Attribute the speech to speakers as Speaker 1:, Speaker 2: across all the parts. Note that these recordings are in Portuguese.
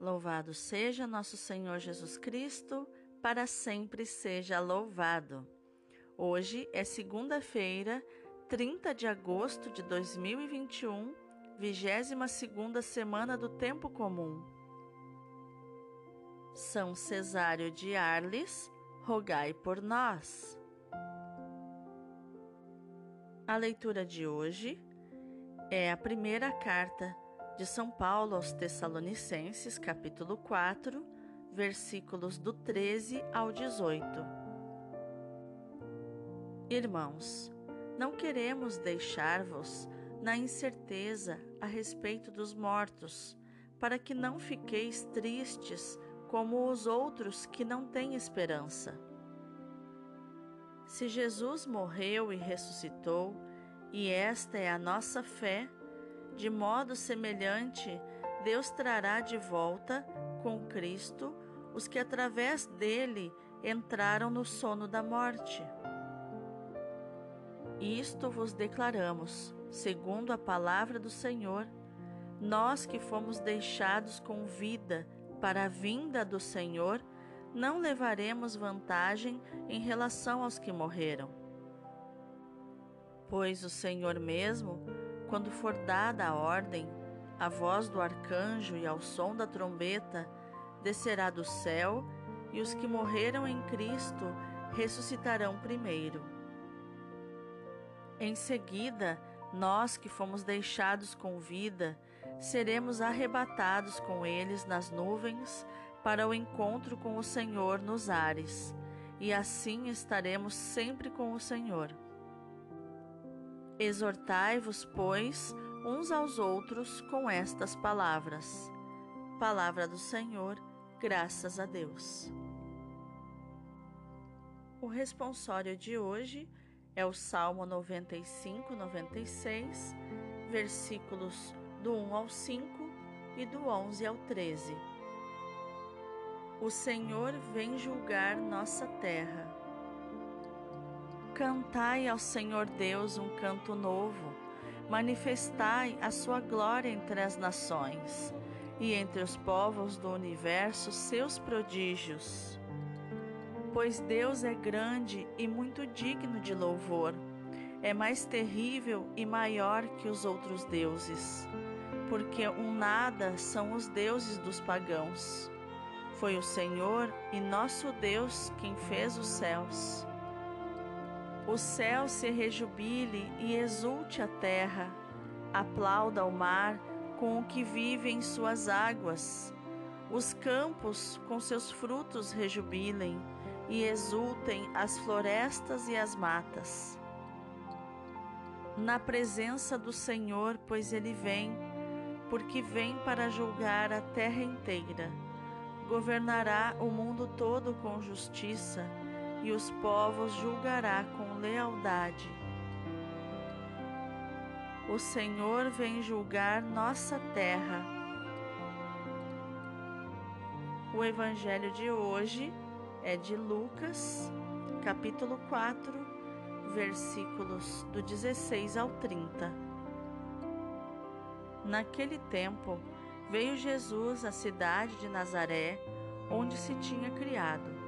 Speaker 1: Louvado seja nosso Senhor Jesus Cristo, para sempre seja louvado. Hoje é segunda-feira, 30 de agosto de 2021, 22 semana do Tempo Comum. São Cesário de Arles, rogai por nós. A leitura de hoje é a primeira carta de São Paulo aos Tessalonicenses, capítulo 4, versículos do 13 ao 18. Irmãos, não queremos deixar-vos na incerteza a respeito dos mortos, para que não fiqueis tristes como os outros que não têm esperança. Se Jesus morreu e ressuscitou, e esta é a nossa fé, de modo semelhante, Deus trará de volta com Cristo os que através dele entraram no sono da morte. Isto vos declaramos, segundo a palavra do Senhor, nós que fomos deixados com vida para a vinda do Senhor, não levaremos vantagem em relação aos que morreram. Pois o Senhor mesmo quando for dada a ordem, a voz do arcanjo e ao som da trombeta, descerá do céu, e os que morreram em Cristo ressuscitarão primeiro. Em seguida, nós que fomos deixados com vida, seremos arrebatados com eles nas nuvens para o encontro com o Senhor nos ares, e assim estaremos sempre com o Senhor. Exortai-vos, pois, uns aos outros com estas palavras. Palavra do Senhor, graças a Deus. O responsório de hoje é o Salmo 95, 96, versículos do 1 ao 5 e do 11 ao 13. O Senhor vem julgar nossa terra Cantai ao Senhor Deus um canto novo, manifestai a sua glória entre as nações e entre os povos do universo seus prodígios. Pois Deus é grande e muito digno de louvor, é mais terrível e maior que os outros deuses, porque um nada são os deuses dos pagãos. Foi o Senhor e nosso Deus quem fez os céus o céu se rejubile e exulte a terra, aplauda o mar com o que vive em suas águas. Os campos com seus frutos rejubilem e exultem as florestas e as matas. Na presença do Senhor, pois ele vem, porque vem para julgar a terra inteira. Governará o mundo todo com justiça e os povos julgará com lealdade. O Senhor vem julgar nossa terra. O evangelho de hoje é de Lucas, capítulo 4, versículos do 16 ao 30. Naquele tempo, veio Jesus à cidade de Nazaré, onde se tinha criado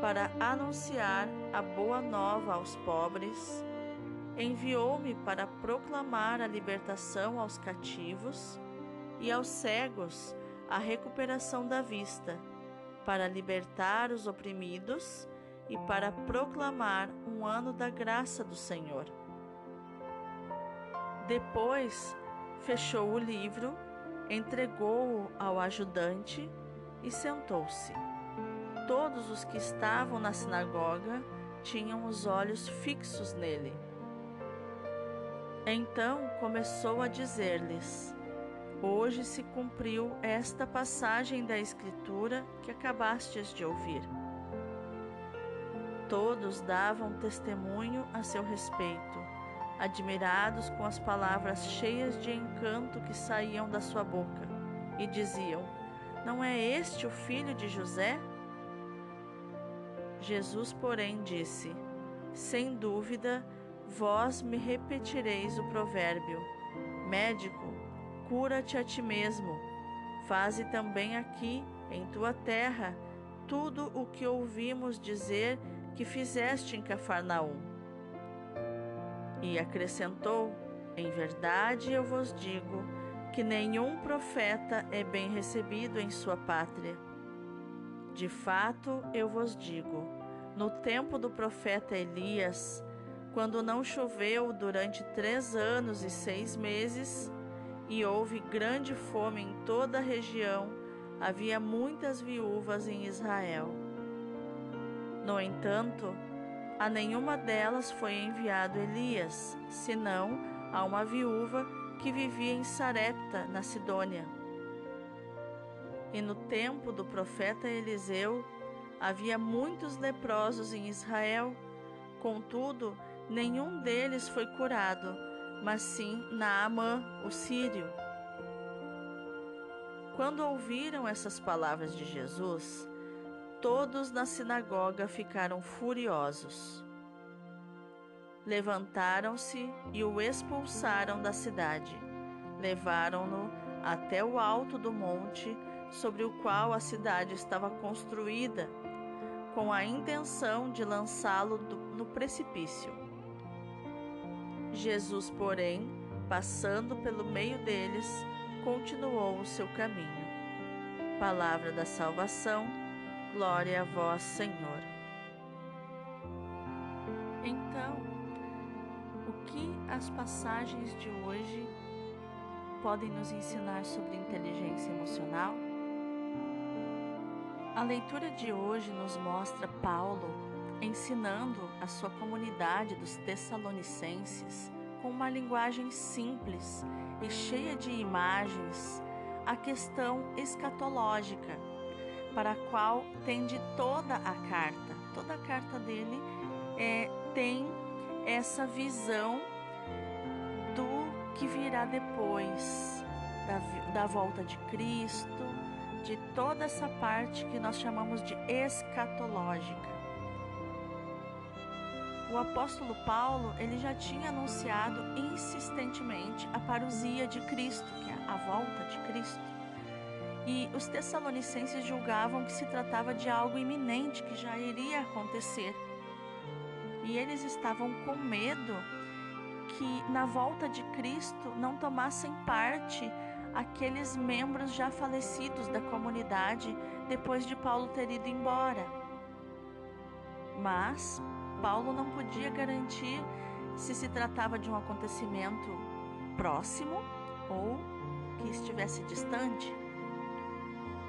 Speaker 1: para anunciar a boa nova aos pobres, enviou-me para proclamar a libertação aos cativos e aos cegos a recuperação da vista, para libertar os oprimidos e para proclamar um ano da graça do Senhor. Depois fechou o livro, entregou-o ao ajudante e sentou-se. Todos os que estavam na sinagoga tinham os olhos fixos nele. Então começou a dizer-lhes: Hoje se cumpriu esta passagem da Escritura que acabastes de ouvir. Todos davam testemunho a seu respeito, admirados com as palavras cheias de encanto que saíam da sua boca, e diziam: Não é este o filho de José? Jesus, porém, disse: Sem dúvida, vós me repetireis o provérbio: Médico, cura-te a ti mesmo. Faze também aqui, em tua terra, tudo o que ouvimos dizer que fizeste em Cafarnaum. E acrescentou: Em verdade eu vos digo que nenhum profeta é bem recebido em sua pátria. De fato, eu vos digo: no tempo do profeta Elias, quando não choveu durante três anos e seis meses, e houve grande fome em toda a região, havia muitas viúvas em Israel. No entanto, a nenhuma delas foi enviado Elias, senão a uma viúva que vivia em Sarepta, na Sidônia. E no tempo do profeta Eliseu, havia muitos leprosos em Israel, contudo, nenhum deles foi curado, mas sim Naamã, o sírio. Quando ouviram essas palavras de Jesus, Todos na sinagoga ficaram furiosos. Levantaram-se e o expulsaram da cidade. Levaram-no até o alto do monte sobre o qual a cidade estava construída, com a intenção de lançá-lo no precipício. Jesus, porém, passando pelo meio deles, continuou o seu caminho. Palavra da salvação Glória a vós, Senhor. Então, o que as passagens de hoje podem nos ensinar sobre inteligência emocional? A leitura de hoje nos mostra Paulo ensinando a sua comunidade dos Tessalonicenses com uma linguagem simples e cheia de imagens a questão escatológica para a qual tende toda a carta. Toda a carta dele é, tem essa visão do que virá depois, da, da volta de Cristo, de toda essa parte que nós chamamos de escatológica. O apóstolo Paulo, ele já tinha anunciado insistentemente a parousia de Cristo, que é a volta de Cristo. E os tessalonicenses julgavam que se tratava de algo iminente que já iria acontecer. E eles estavam com medo que na volta de Cristo não tomassem parte aqueles membros já falecidos da comunidade depois de Paulo ter ido embora. Mas Paulo não podia garantir se se tratava de um acontecimento próximo ou que estivesse distante.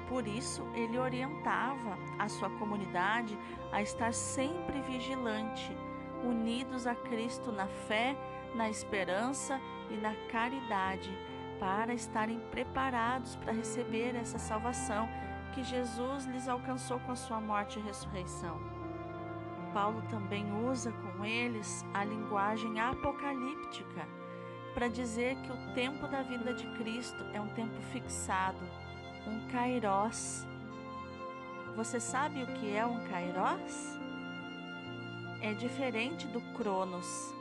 Speaker 1: Por isso, ele orientava a sua comunidade a estar sempre vigilante, unidos a Cristo na fé, na esperança e na caridade, para estarem preparados para receber essa salvação que Jesus lhes alcançou com a sua morte e ressurreição. Paulo também usa com eles a linguagem apocalíptica para dizer que o tempo da vida de Cristo é um tempo fixado um kairós. Você sabe o que é um kairós? É diferente do cronos.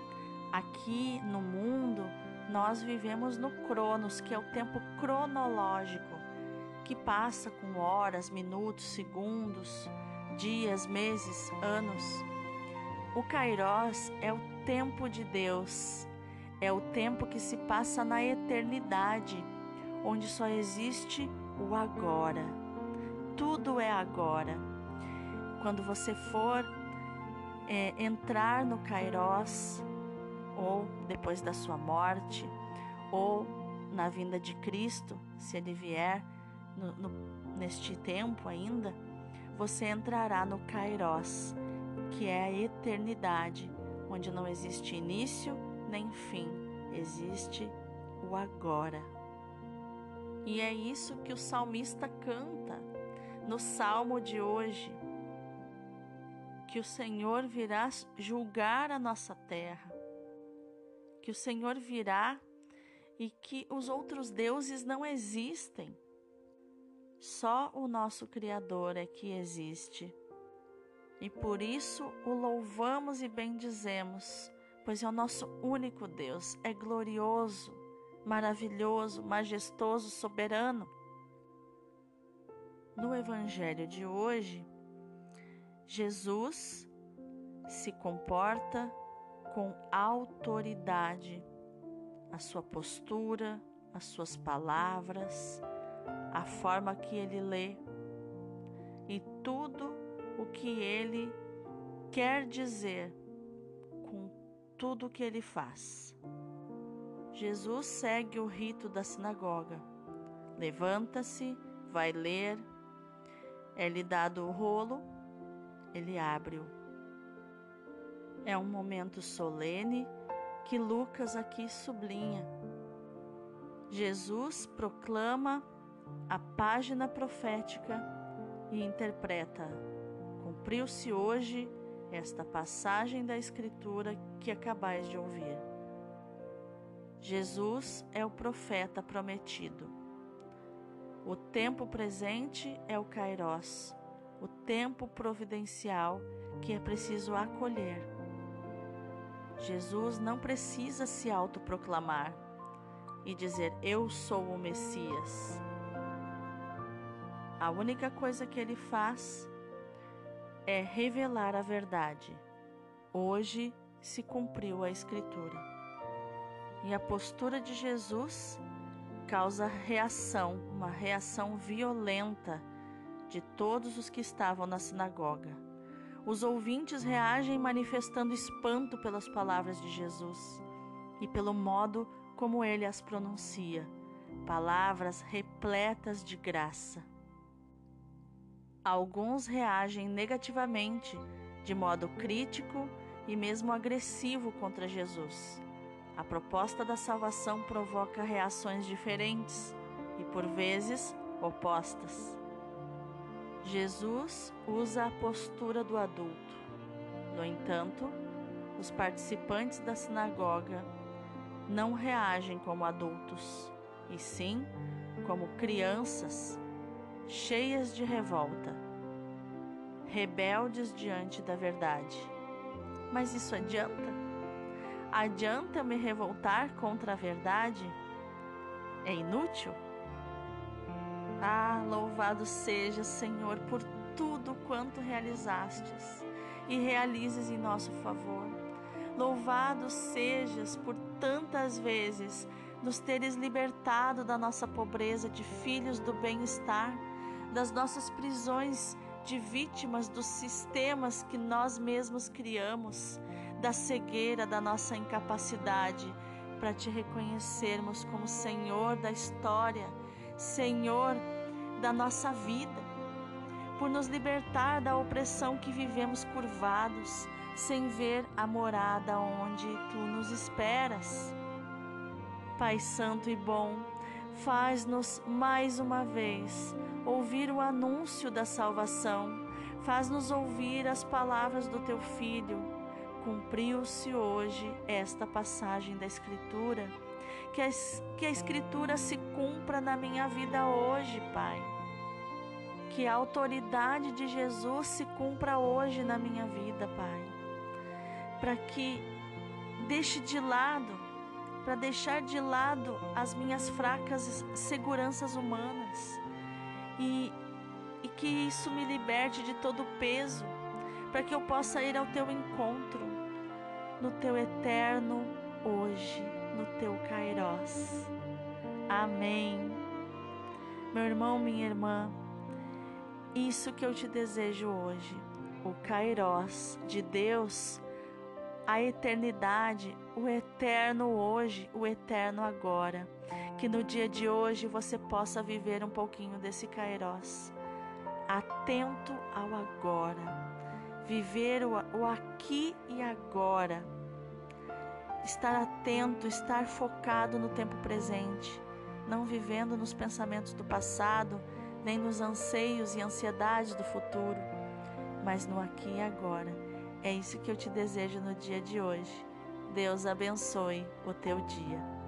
Speaker 1: Aqui no mundo, nós vivemos no cronos, que é o tempo cronológico, que passa com horas, minutos, segundos, dias, meses, anos. O Kairos é o tempo de Deus, é o tempo que se passa na eternidade, onde só existe o agora. Tudo é agora. Quando você for é, entrar no Kairos, ou depois da sua morte, ou na vinda de Cristo, se ele vier no, no, neste tempo ainda, você entrará no Kairos, que é a eternidade, onde não existe início nem fim, existe o agora. E é isso que o salmista canta no salmo de hoje. que o Senhor virá julgar a nossa terra, que o Senhor virá e que os outros deuses não existem. Só o nosso Criador é que existe. E por isso o louvamos e bendizemos, pois é o nosso único Deus, é glorioso, maravilhoso, majestoso, soberano. No Evangelho de hoje, Jesus se comporta com autoridade, a sua postura, as suas palavras, a forma que ele lê e tudo o que ele quer dizer com tudo o que ele faz. Jesus segue o rito da sinagoga. Levanta-se, vai ler, é-lhe dado o rolo ele abre-o. É um momento solene que Lucas aqui sublinha. Jesus proclama a página profética e interpreta: Cumpriu-se hoje esta passagem da Escritura que acabais de ouvir. Jesus é o profeta prometido. O tempo presente é o Kairós, o tempo providencial que é preciso acolher. Jesus não precisa se autoproclamar e dizer eu sou o Messias. A única coisa que ele faz é revelar a verdade. Hoje se cumpriu a Escritura. E a postura de Jesus causa reação, uma reação violenta de todos os que estavam na sinagoga. Os ouvintes reagem manifestando espanto pelas palavras de Jesus e pelo modo como ele as pronuncia, palavras repletas de graça. Alguns reagem negativamente, de modo crítico e mesmo agressivo contra Jesus. A proposta da salvação provoca reações diferentes e, por vezes, opostas. Jesus usa a postura do adulto. No entanto, os participantes da sinagoga não reagem como adultos, e sim como crianças cheias de revolta, rebeldes diante da verdade. Mas isso adianta? Adianta me revoltar contra a verdade? É inútil? Ah, louvado seja, Senhor, por tudo quanto realizastes e realizes em nosso favor. Louvado sejas por tantas vezes nos teres libertado da nossa pobreza de filhos do bem-estar, das nossas prisões de vítimas dos sistemas que nós mesmos criamos, da cegueira da nossa incapacidade para te reconhecermos como Senhor da história Senhor da nossa vida, por nos libertar da opressão que vivemos curvados, sem ver a morada onde tu nos esperas. Pai Santo e bom, faz-nos mais uma vez ouvir o anúncio da salvação, faz-nos ouvir as palavras do teu Filho. Cumpriu-se hoje esta passagem da Escritura que a, que a Escritura se cumpra na minha vida hoje, Pai. Que a autoridade de Jesus se cumpra hoje na minha vida, Pai. Para que deixe de lado, para deixar de lado as minhas fracas seguranças humanas e, e que isso me liberte de todo peso, para que eu possa ir ao teu encontro no teu eterno hoje no teu Kairós. Amém. Meu irmão, minha irmã, isso que eu te desejo hoje, o Kairós de Deus, a eternidade, o eterno hoje, o eterno agora. Que no dia de hoje você possa viver um pouquinho desse Kairós, atento ao agora, viver o aqui e agora estar atento, estar focado no tempo presente, não vivendo nos pensamentos do passado, nem nos anseios e ansiedades do futuro. mas no aqui e agora. É isso que eu te desejo no dia de hoje. Deus abençoe o teu dia.